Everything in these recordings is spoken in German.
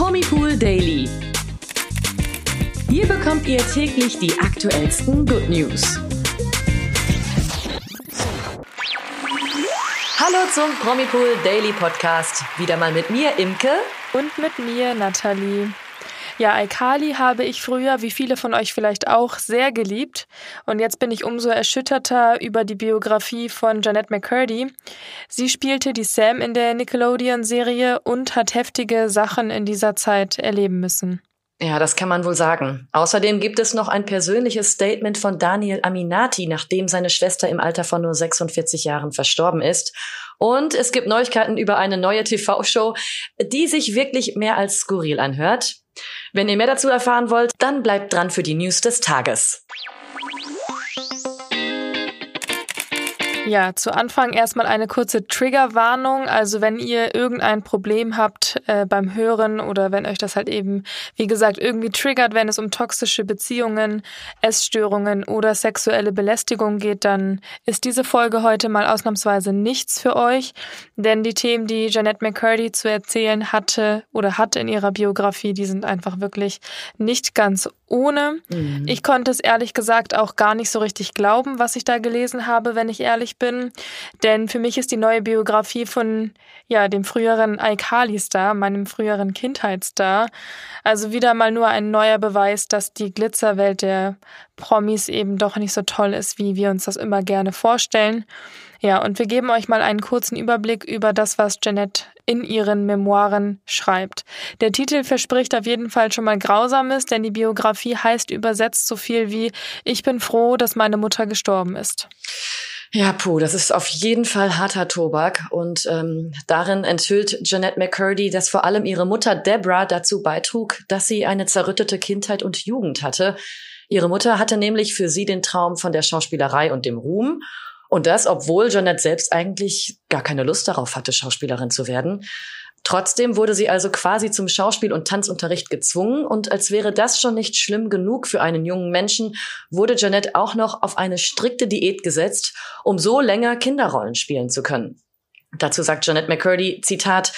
Promipool Daily. Hier bekommt ihr täglich die aktuellsten Good News. Hallo zum Promipool Daily Podcast. Wieder mal mit mir, Imke. Und mit mir, Nathalie. Ja, Alkali habe ich früher, wie viele von euch vielleicht auch, sehr geliebt. Und jetzt bin ich umso erschütterter über die Biografie von Jeanette McCurdy. Sie spielte die Sam in der Nickelodeon-Serie und hat heftige Sachen in dieser Zeit erleben müssen. Ja, das kann man wohl sagen. Außerdem gibt es noch ein persönliches Statement von Daniel Aminati, nachdem seine Schwester im Alter von nur 46 Jahren verstorben ist. Und es gibt Neuigkeiten über eine neue TV-Show, die sich wirklich mehr als skurril anhört. Wenn ihr mehr dazu erfahren wollt, dann bleibt dran für die News des Tages. Ja, zu Anfang erstmal eine kurze Triggerwarnung. Also wenn ihr irgendein Problem habt äh, beim Hören oder wenn euch das halt eben, wie gesagt, irgendwie triggert, wenn es um toxische Beziehungen, Essstörungen oder sexuelle Belästigung geht, dann ist diese Folge heute mal ausnahmsweise nichts für euch. Denn die Themen, die Jeanette McCurdy zu erzählen hatte oder hat in ihrer Biografie, die sind einfach wirklich nicht ganz ohne. Mhm. Ich konnte es ehrlich gesagt auch gar nicht so richtig glauben, was ich da gelesen habe, wenn ich ehrlich bin. Denn für mich ist die neue Biografie von ja, dem früheren Alkali-Star, meinem früheren Kindheitsstar, also wieder mal nur ein neuer Beweis, dass die Glitzerwelt der Promis eben doch nicht so toll ist, wie wir uns das immer gerne vorstellen. Ja, und wir geben euch mal einen kurzen Überblick über das, was Jeanette in ihren Memoiren schreibt. Der Titel verspricht auf jeden Fall schon mal Grausames, denn die Biografie heißt übersetzt so viel wie Ich bin froh, dass meine Mutter gestorben ist. Ja, puh, das ist auf jeden Fall harter Tobak. Und ähm, darin enthüllt Jeanette McCurdy, dass vor allem ihre Mutter Deborah dazu beitrug, dass sie eine zerrüttete Kindheit und Jugend hatte. Ihre Mutter hatte nämlich für sie den Traum von der Schauspielerei und dem Ruhm. Und das, obwohl Jeanette selbst eigentlich gar keine Lust darauf hatte, Schauspielerin zu werden. Trotzdem wurde sie also quasi zum Schauspiel- und Tanzunterricht gezwungen und als wäre das schon nicht schlimm genug für einen jungen Menschen, wurde Jeanette auch noch auf eine strikte Diät gesetzt, um so länger Kinderrollen spielen zu können. Dazu sagt Jeanette McCurdy, Zitat,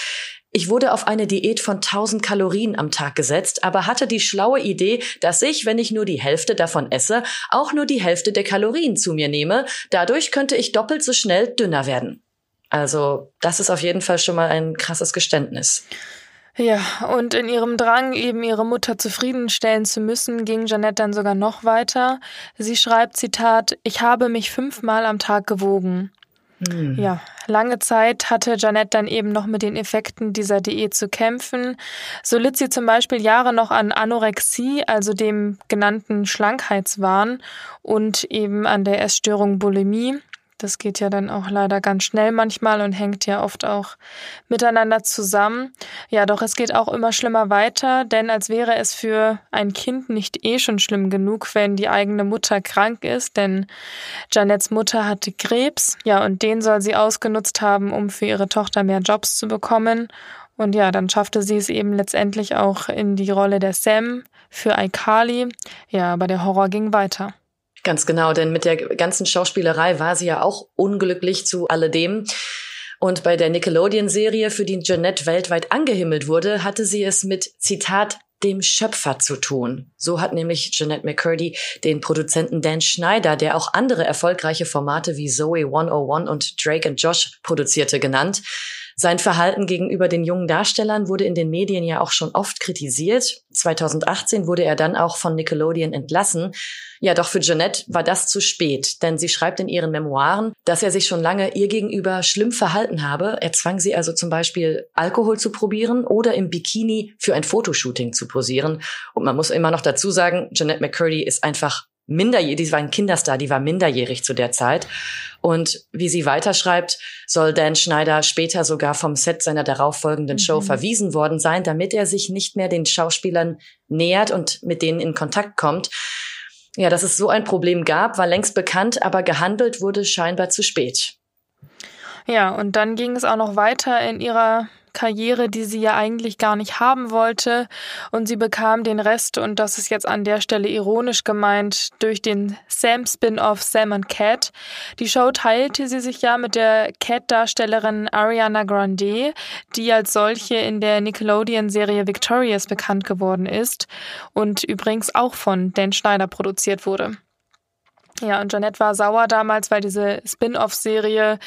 ich wurde auf eine Diät von 1000 Kalorien am Tag gesetzt, aber hatte die schlaue Idee, dass ich, wenn ich nur die Hälfte davon esse, auch nur die Hälfte der Kalorien zu mir nehme. Dadurch könnte ich doppelt so schnell dünner werden. Also das ist auf jeden Fall schon mal ein krasses Geständnis. Ja, und in ihrem Drang, eben ihre Mutter zufriedenstellen zu müssen, ging Janette dann sogar noch weiter. Sie schreibt, Zitat, ich habe mich fünfmal am Tag gewogen. Hm. Ja, lange Zeit hatte Janette dann eben noch mit den Effekten dieser Diät zu kämpfen. So litt sie zum Beispiel Jahre noch an Anorexie, also dem genannten Schlankheitswahn und eben an der Essstörung Bulimie. Das geht ja dann auch leider ganz schnell manchmal und hängt ja oft auch miteinander zusammen. Ja, doch es geht auch immer schlimmer weiter, denn als wäre es für ein Kind nicht eh schon schlimm genug, wenn die eigene Mutter krank ist, denn Janets Mutter hatte Krebs. Ja, und den soll sie ausgenutzt haben, um für ihre Tochter mehr Jobs zu bekommen. Und ja, dann schaffte sie es eben letztendlich auch in die Rolle der Sam für Aikali. Ja, aber der Horror ging weiter. Ganz genau, denn mit der ganzen Schauspielerei war sie ja auch unglücklich zu alledem. Und bei der Nickelodeon-Serie, für die Jeanette weltweit angehimmelt wurde, hatte sie es mit, Zitat, dem Schöpfer zu tun. So hat nämlich Jeanette McCurdy den Produzenten Dan Schneider, der auch andere erfolgreiche Formate wie Zoe 101 und Drake and Josh produzierte, genannt. Sein Verhalten gegenüber den jungen Darstellern wurde in den Medien ja auch schon oft kritisiert. 2018 wurde er dann auch von Nickelodeon entlassen. Ja, doch für Jeanette war das zu spät, denn sie schreibt in ihren Memoiren, dass er sich schon lange ihr gegenüber schlimm verhalten habe. Er zwang sie also zum Beispiel Alkohol zu probieren oder im Bikini für ein Fotoshooting zu posieren. Und man muss immer noch dazu sagen, Jeanette McCurdy ist einfach minderjährig, die war ein Kinderstar, die war minderjährig zu der Zeit. Und wie sie weiterschreibt, soll Dan Schneider später sogar vom Set seiner darauffolgenden Show mhm. verwiesen worden sein, damit er sich nicht mehr den Schauspielern nähert und mit denen in Kontakt kommt. Ja, dass es so ein Problem gab, war längst bekannt, aber gehandelt wurde scheinbar zu spät. Ja, und dann ging es auch noch weiter in ihrer Karriere, die sie ja eigentlich gar nicht haben wollte. Und sie bekam den Rest, und das ist jetzt an der Stelle ironisch gemeint, durch den Sam-Spin-off Sam and Cat. Die Show teilte sie sich ja mit der Cat-Darstellerin Ariana Grande, die als solche in der Nickelodeon-Serie Victorious bekannt geworden ist und übrigens auch von Dan Schneider produziert wurde. Ja, und Jeanette war sauer damals, weil diese Spin-off-Serie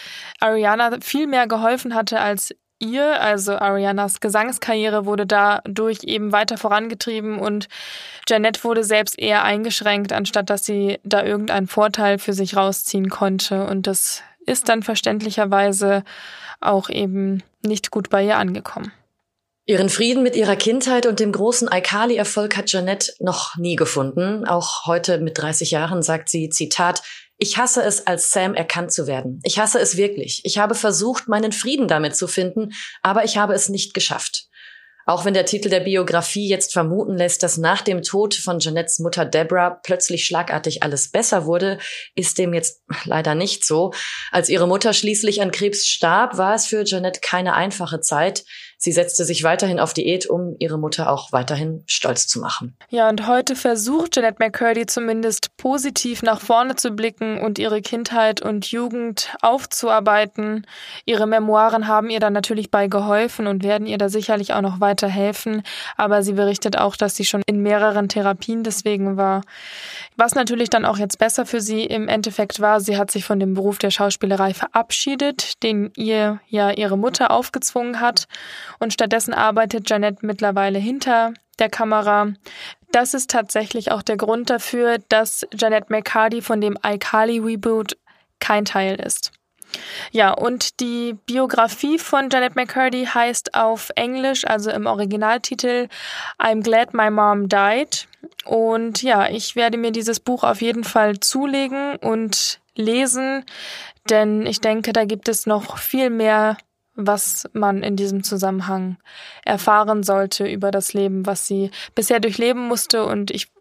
Ariana viel mehr geholfen hatte als ihr. Also Arianas Gesangskarriere wurde dadurch eben weiter vorangetrieben und Jeanette wurde selbst eher eingeschränkt, anstatt dass sie da irgendeinen Vorteil für sich rausziehen konnte. Und das ist dann verständlicherweise auch eben nicht gut bei ihr angekommen. Ihren Frieden mit ihrer Kindheit und dem großen Aikali-Erfolg hat Jeanette noch nie gefunden. Auch heute mit 30 Jahren sagt sie, Zitat, ich hasse es, als Sam erkannt zu werden. Ich hasse es wirklich. Ich habe versucht, meinen Frieden damit zu finden, aber ich habe es nicht geschafft. Auch wenn der Titel der Biografie jetzt vermuten lässt, dass nach dem Tod von Jeanettes Mutter Deborah plötzlich schlagartig alles besser wurde, ist dem jetzt leider nicht so. Als ihre Mutter schließlich an Krebs starb, war es für Jeanette keine einfache Zeit. Sie setzte sich weiterhin auf Diät, um ihre Mutter auch weiterhin stolz zu machen. Ja, und heute versucht Jeanette McCurdy zumindest positiv nach vorne zu blicken und ihre Kindheit und Jugend aufzuarbeiten. Ihre Memoiren haben ihr dann natürlich bei geholfen und werden ihr da sicherlich auch noch weiter helfen. Aber sie berichtet auch, dass sie schon in mehreren Therapien deswegen war. Was natürlich dann auch jetzt besser für sie im Endeffekt war, sie hat sich von dem Beruf der Schauspielerei verabschiedet, den ihr ja ihre Mutter aufgezwungen hat und stattdessen arbeitet Janet mittlerweile hinter der Kamera. Das ist tatsächlich auch der Grund dafür, dass Janet McCarty von dem iCarly Reboot kein Teil ist. Ja, und die Biografie von Janet McCurdy heißt auf Englisch, also im Originaltitel I'm Glad My Mom Died. Und ja, ich werde mir dieses Buch auf jeden Fall zulegen und lesen, denn ich denke, da gibt es noch viel mehr was man in diesem Zusammenhang erfahren sollte über das Leben, was sie bisher durchleben musste. Und ich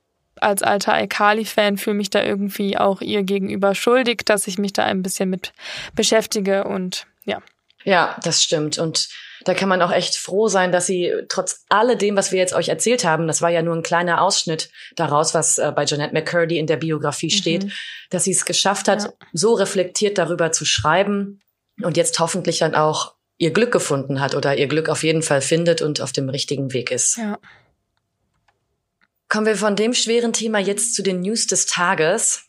als alter Alkali-Fan fühle mich da irgendwie auch ihr gegenüber schuldig, dass ich mich da ein bisschen mit beschäftige und ja. Ja, das stimmt. Und da kann man auch echt froh sein, dass sie trotz alledem, was wir jetzt euch erzählt haben, das war ja nur ein kleiner Ausschnitt daraus, was äh, bei Jeanette McCurdy in der Biografie mhm. steht, dass sie es geschafft hat, ja. so reflektiert darüber zu schreiben und jetzt hoffentlich dann auch ihr Glück gefunden hat oder ihr Glück auf jeden Fall findet und auf dem richtigen Weg ist. Ja. Kommen wir von dem schweren Thema jetzt zu den News des Tages.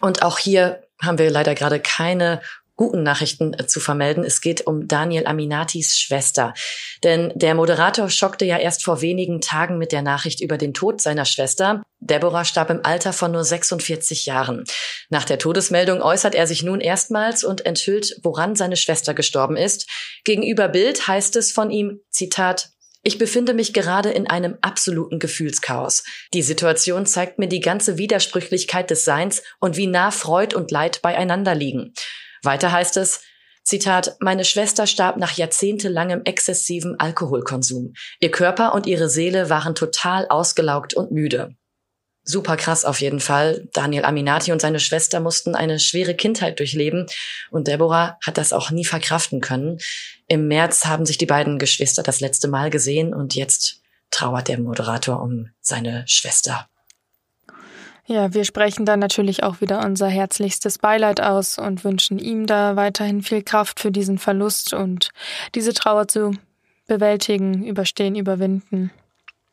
Und auch hier haben wir leider gerade keine guten Nachrichten äh, zu vermelden. Es geht um Daniel Aminatis Schwester. Denn der Moderator schockte ja erst vor wenigen Tagen mit der Nachricht über den Tod seiner Schwester. Deborah starb im Alter von nur 46 Jahren. Nach der Todesmeldung äußert er sich nun erstmals und enthüllt, woran seine Schwester gestorben ist. Gegenüber Bild heißt es von ihm, Zitat, ich befinde mich gerade in einem absoluten Gefühlschaos. Die Situation zeigt mir die ganze Widersprüchlichkeit des Seins und wie nah Freud und Leid beieinander liegen. Weiter heißt es, Zitat, meine Schwester starb nach jahrzehntelangem exzessiven Alkoholkonsum. Ihr Körper und ihre Seele waren total ausgelaugt und müde. Super krass auf jeden Fall. Daniel Aminati und seine Schwester mussten eine schwere Kindheit durchleben und Deborah hat das auch nie verkraften können. Im März haben sich die beiden Geschwister das letzte Mal gesehen und jetzt trauert der Moderator um seine Schwester. Ja, wir sprechen dann natürlich auch wieder unser herzlichstes Beileid aus und wünschen ihm da weiterhin viel Kraft für diesen Verlust und diese Trauer zu bewältigen, überstehen, überwinden.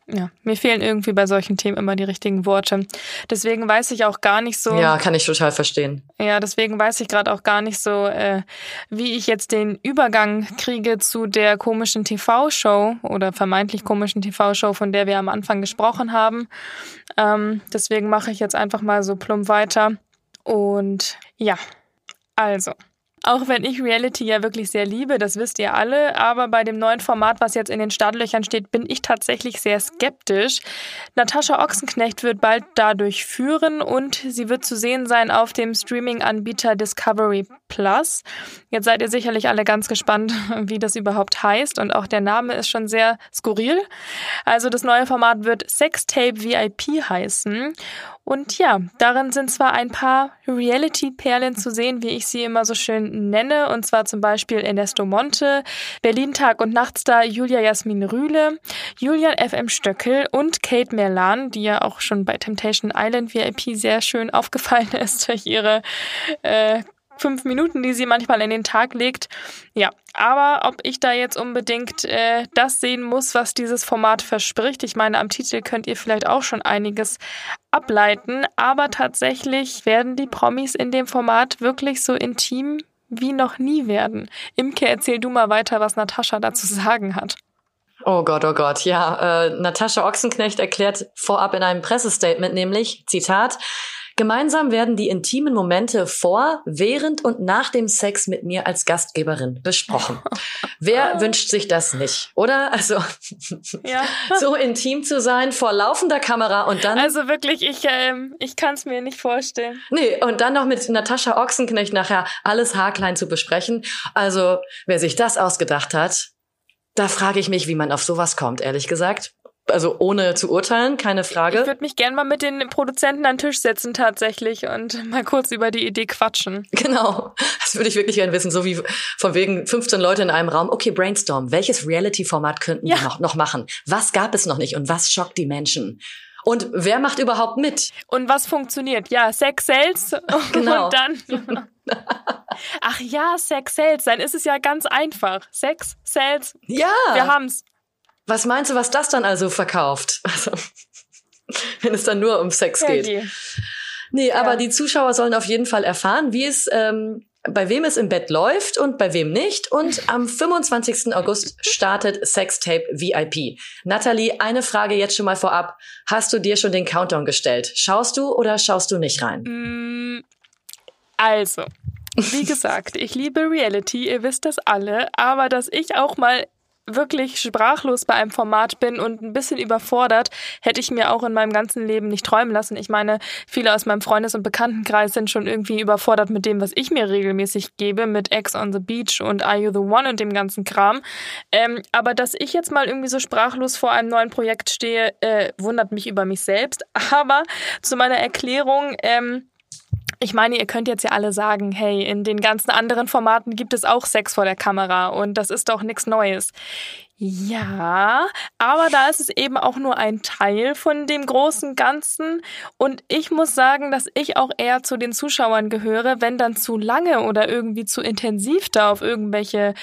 Ja, mir fehlen irgendwie bei solchen Themen immer die richtigen Worte. Deswegen weiß ich auch gar nicht so. Ja, kann ich total verstehen. Ja, deswegen weiß ich gerade auch gar nicht so, äh, wie ich jetzt den Übergang kriege zu der komischen TV-Show oder vermeintlich komischen TV-Show, von der wir am Anfang gesprochen haben. Ähm, deswegen mache ich jetzt einfach mal so plump weiter. Und ja, also. Auch wenn ich Reality ja wirklich sehr liebe, das wisst ihr alle, aber bei dem neuen Format, was jetzt in den Startlöchern steht, bin ich tatsächlich sehr skeptisch. Natascha Ochsenknecht wird bald dadurch führen und sie wird zu sehen sein auf dem Streaming-Anbieter Discovery Plus. Jetzt seid ihr sicherlich alle ganz gespannt, wie das überhaupt heißt und auch der Name ist schon sehr skurril. Also das neue Format wird Sextape VIP heißen Und ja, darin sind zwar ein paar Reality-Perlen zu sehen, wie ich sie immer so schön nenne, und zwar zum Beispiel Ernesto Monte, Berlin Tag und Nachtstar Julia Jasmin Rühle, Julian FM Stöckel und Kate Merlan, die ja auch schon bei Temptation Island VIP sehr schön aufgefallen ist durch ihre äh, fünf Minuten, die sie manchmal in den Tag legt. Ja, aber ob ich da jetzt unbedingt äh, das sehen muss, was dieses Format verspricht, ich meine, am Titel könnt ihr vielleicht auch schon einiges ableiten, aber tatsächlich werden die Promis in dem Format wirklich so intim wie noch nie werden. Imke, erzähl du mal weiter, was Natascha dazu sagen hat. Oh Gott, oh Gott, ja. Äh, Natascha Ochsenknecht erklärt vorab in einem Pressestatement nämlich, Zitat, Gemeinsam werden die intimen Momente vor, während und nach dem Sex mit mir als Gastgeberin besprochen. Wer wünscht sich das nicht, oder? Also ja. so intim zu sein vor laufender Kamera und dann. Also wirklich, ich, ähm, ich kann es mir nicht vorstellen. Nee, und dann noch mit Natascha Ochsenknecht nachher alles haarklein zu besprechen. Also, wer sich das ausgedacht hat, da frage ich mich, wie man auf sowas kommt, ehrlich gesagt also ohne zu urteilen, keine Frage. Ich würde mich gern mal mit den Produzenten an den Tisch setzen tatsächlich und mal kurz über die Idee quatschen. Genau, das würde ich wirklich gern wissen, so wie von wegen 15 Leute in einem Raum. Okay, Brainstorm, welches Reality-Format könnten ja. wir noch, noch machen? Was gab es noch nicht und was schockt die Menschen? Und wer macht überhaupt mit? Und was funktioniert? Ja, Sex Sales genau. und dann. Ach ja, Sex Sales, dann ist es ja ganz einfach. Sex Sales. Ja. Wir haben's. Was meinst du, was das dann also verkauft? Also, wenn es dann nur um Sex ja, geht. Die. Nee, ja. aber die Zuschauer sollen auf jeden Fall erfahren, wie es, ähm, bei wem es im Bett läuft und bei wem nicht. Und am 25. August startet Sextape VIP. Natalie, eine Frage jetzt schon mal vorab. Hast du dir schon den Countdown gestellt? Schaust du oder schaust du nicht rein? Mm, also, wie gesagt, ich liebe Reality, ihr wisst das alle, aber dass ich auch mal wirklich sprachlos bei einem Format bin und ein bisschen überfordert, hätte ich mir auch in meinem ganzen Leben nicht träumen lassen. Ich meine, viele aus meinem Freundes- und Bekanntenkreis sind schon irgendwie überfordert mit dem, was ich mir regelmäßig gebe, mit Ex on the Beach und Are You the One und dem ganzen Kram. Ähm, aber dass ich jetzt mal irgendwie so sprachlos vor einem neuen Projekt stehe, äh, wundert mich über mich selbst. Aber zu meiner Erklärung, ähm, ich meine, ihr könnt jetzt ja alle sagen, hey, in den ganzen anderen Formaten gibt es auch Sex vor der Kamera und das ist doch nichts Neues. Ja, aber da ist es eben auch nur ein Teil von dem großen Ganzen. Und ich muss sagen, dass ich auch eher zu den Zuschauern gehöre, wenn dann zu lange oder irgendwie zu intensiv da auf irgendwelche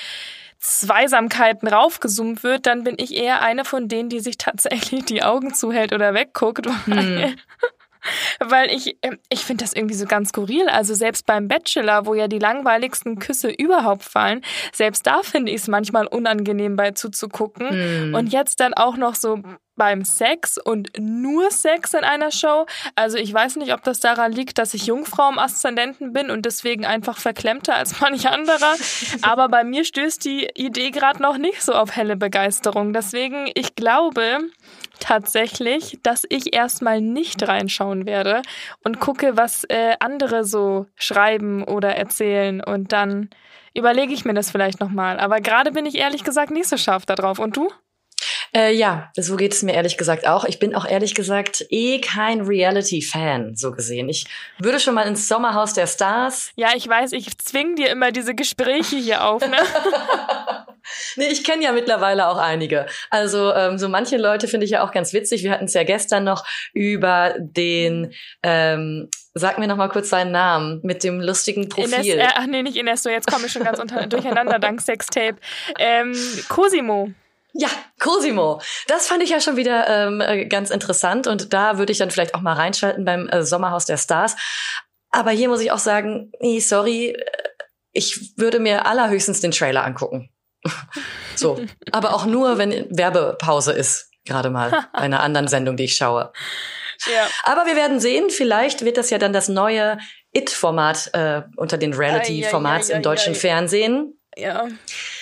Zweisamkeiten raufgezoomt wird, dann bin ich eher eine von denen, die sich tatsächlich die Augen zuhält oder wegguckt. Hm. Weil ich, ähm, ich finde das irgendwie so ganz skurril. Also selbst beim Bachelor, wo ja die langweiligsten Küsse überhaupt fallen, selbst da finde ich es manchmal unangenehm bei zuzugucken. Mm. Und jetzt dann auch noch so beim Sex und nur Sex in einer Show. Also ich weiß nicht, ob das daran liegt, dass ich Jungfrau im Aszendenten bin und deswegen einfach verklemmter als manch anderer. Aber bei mir stößt die Idee gerade noch nicht so auf helle Begeisterung. Deswegen, ich glaube, tatsächlich, dass ich erstmal nicht reinschauen werde und gucke, was äh, andere so schreiben oder erzählen und dann überlege ich mir das vielleicht nochmal. Aber gerade bin ich ehrlich gesagt nicht so scharf darauf. Und du? Äh, ja, so geht es mir ehrlich gesagt auch. Ich bin auch ehrlich gesagt eh kein Reality-Fan, so gesehen. Ich würde schon mal ins Sommerhaus der Stars. Ja, ich weiß, ich zwing dir immer diese Gespräche hier auf, ne? nee, ich kenne ja mittlerweile auch einige. Also ähm, so manche Leute finde ich ja auch ganz witzig. Wir hatten es ja gestern noch über den ähm, Sag mir noch mal kurz seinen Namen mit dem lustigen Profil. Ines, äh, ach nee, nicht Inesto, jetzt komme ich schon ganz unter, durcheinander dank Sextape. Ähm, Cosimo. Ja, Cosimo. Das fand ich ja schon wieder ähm, äh, ganz interessant und da würde ich dann vielleicht auch mal reinschalten beim äh, Sommerhaus der Stars. Aber hier muss ich auch sagen, nee, sorry, äh, ich würde mir allerhöchstens den Trailer angucken. so, aber auch nur, wenn Werbepause ist, gerade mal bei einer anderen Sendung, die ich schaue. Ja. Aber wir werden sehen, vielleicht wird das ja dann das neue It-Format äh, unter den Reality-Formats im deutschen Fernsehen. Ja.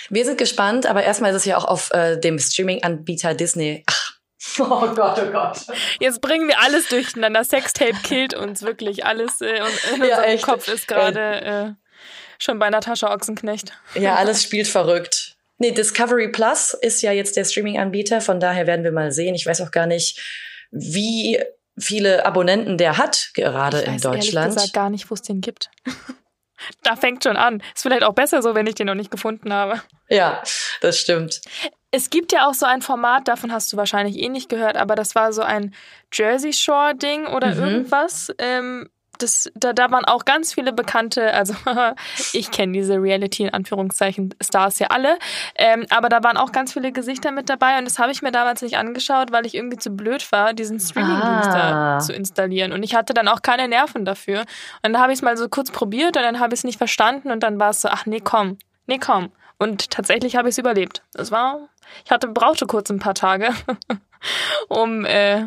Wir sind gespannt, aber erstmal ist es ja auch auf äh, dem Streaming-Anbieter Disney. Ach. Oh Gott, oh Gott. Jetzt bringen wir alles durcheinander. Sextape killt uns wirklich. Alles äh, in ja, unserem echt. Kopf ist gerade äh, schon bei Natascha Ochsenknecht. Ja, alles spielt verrückt. Nee, Discovery Plus ist ja jetzt der Streaming-Anbieter, von daher werden wir mal sehen. Ich weiß auch gar nicht, wie viele Abonnenten der hat, gerade ich in weiß Deutschland. Ehrlich gesagt gar nicht, wo es den gibt. da fängt schon an. Ist vielleicht auch besser so, wenn ich den noch nicht gefunden habe. Ja, das stimmt. Es gibt ja auch so ein Format, davon hast du wahrscheinlich eh nicht gehört, aber das war so ein Jersey Shore Ding oder Mhm. irgendwas. Ähm, das, da, da waren auch ganz viele bekannte, also ich kenne diese Reality in Anführungszeichen Stars ja alle, ähm, aber da waren auch ganz viele Gesichter mit dabei und das habe ich mir damals nicht angeschaut, weil ich irgendwie zu blöd war, diesen Streamingdienst Ah. da zu installieren und ich hatte dann auch keine Nerven dafür. Und dann habe ich es mal so kurz probiert und dann habe ich es nicht verstanden und dann war es so, ach nee, komm, nee, komm. Und tatsächlich habe ich es überlebt. Das war, ich hatte, brauchte kurz ein paar Tage, um, äh,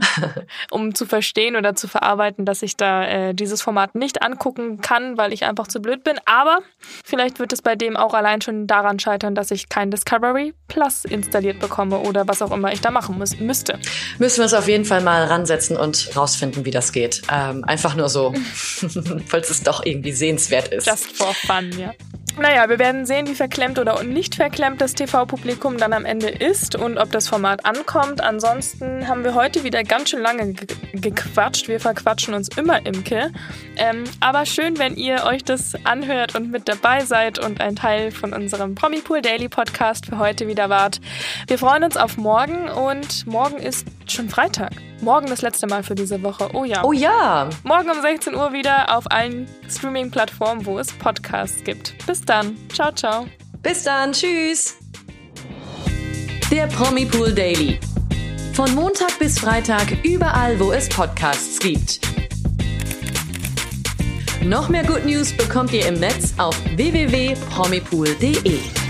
um zu verstehen oder zu verarbeiten, dass ich da äh, dieses Format nicht angucken kann, weil ich einfach zu blöd bin. Aber vielleicht wird es bei dem auch allein schon daran scheitern, dass ich kein Discovery Plus installiert bekomme oder was auch immer ich da machen muss, müsste. Müssen wir uns auf jeden Fall mal ransetzen und rausfinden, wie das geht. Ähm, einfach nur so, falls es doch irgendwie sehenswert ist. Just for fun, ja. Naja, wir werden sehen, wie verklemmt oder nicht verklemmt das TV-Publikum dann am Ende ist und ob das Format ankommt. Ansonsten haben wir heute wieder ganz schön lange ge gequatscht. Wir verquatschen uns immer, Imke. Ähm, aber schön, wenn ihr euch das anhört und mit dabei seid und ein Teil von unserem Promipool Daily Podcast für heute wieder wart. Wir freuen uns auf morgen und morgen ist schon Freitag. Morgen das letzte Mal für diese Woche. Oh ja. Oh ja, Morgen um 16 Uhr wieder auf allen Streaming-Plattformen, wo es Podcasts gibt. Bis dann. Ciao, ciao. bis dann, tschüss. Der Promipool Daily. Von Montag bis Freitag überall, wo es Podcasts gibt. Noch mehr Good News bekommt ihr im Netz auf www.promipool.de.